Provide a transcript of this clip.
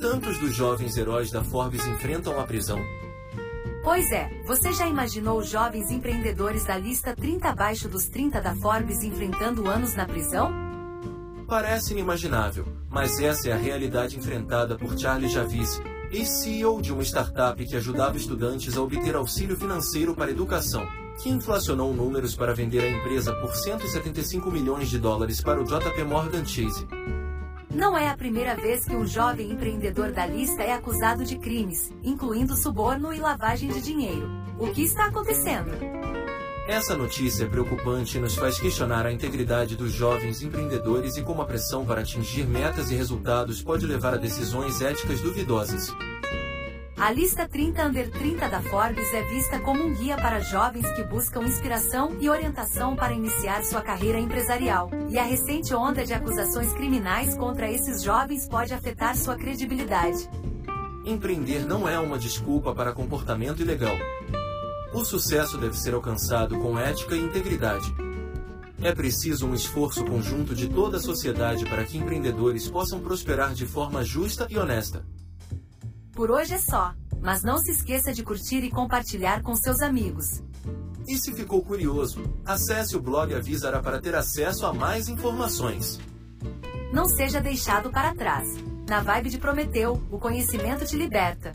Quantos dos jovens heróis da Forbes enfrentam a prisão? Pois é, você já imaginou os jovens empreendedores da lista 30 abaixo dos 30 da Forbes enfrentando anos na prisão? Parece inimaginável, mas essa é a realidade enfrentada por Charlie Javis, ex-CEO de uma startup que ajudava estudantes a obter auxílio financeiro para educação, que inflacionou números para vender a empresa por 175 milhões de dólares para o JP Morgan Chase. Não é a primeira vez que um jovem empreendedor da lista é acusado de crimes, incluindo suborno e lavagem de dinheiro. O que está acontecendo? Essa notícia é preocupante nos faz questionar a integridade dos jovens empreendedores e como a pressão para atingir metas e resultados pode levar a decisões éticas duvidosas. A lista 30 Under 30 da Forbes é vista como um guia para jovens que buscam inspiração e orientação para iniciar sua carreira empresarial. E a recente onda de acusações criminais contra esses jovens pode afetar sua credibilidade. Empreender não é uma desculpa para comportamento ilegal. O sucesso deve ser alcançado com ética e integridade. É preciso um esforço conjunto de toda a sociedade para que empreendedores possam prosperar de forma justa e honesta. Por hoje é só, mas não se esqueça de curtir e compartilhar com seus amigos. E se ficou curioso, acesse o blog Avisará para ter acesso a mais informações. Não seja deixado para trás. Na vibe de Prometeu, o conhecimento te liberta.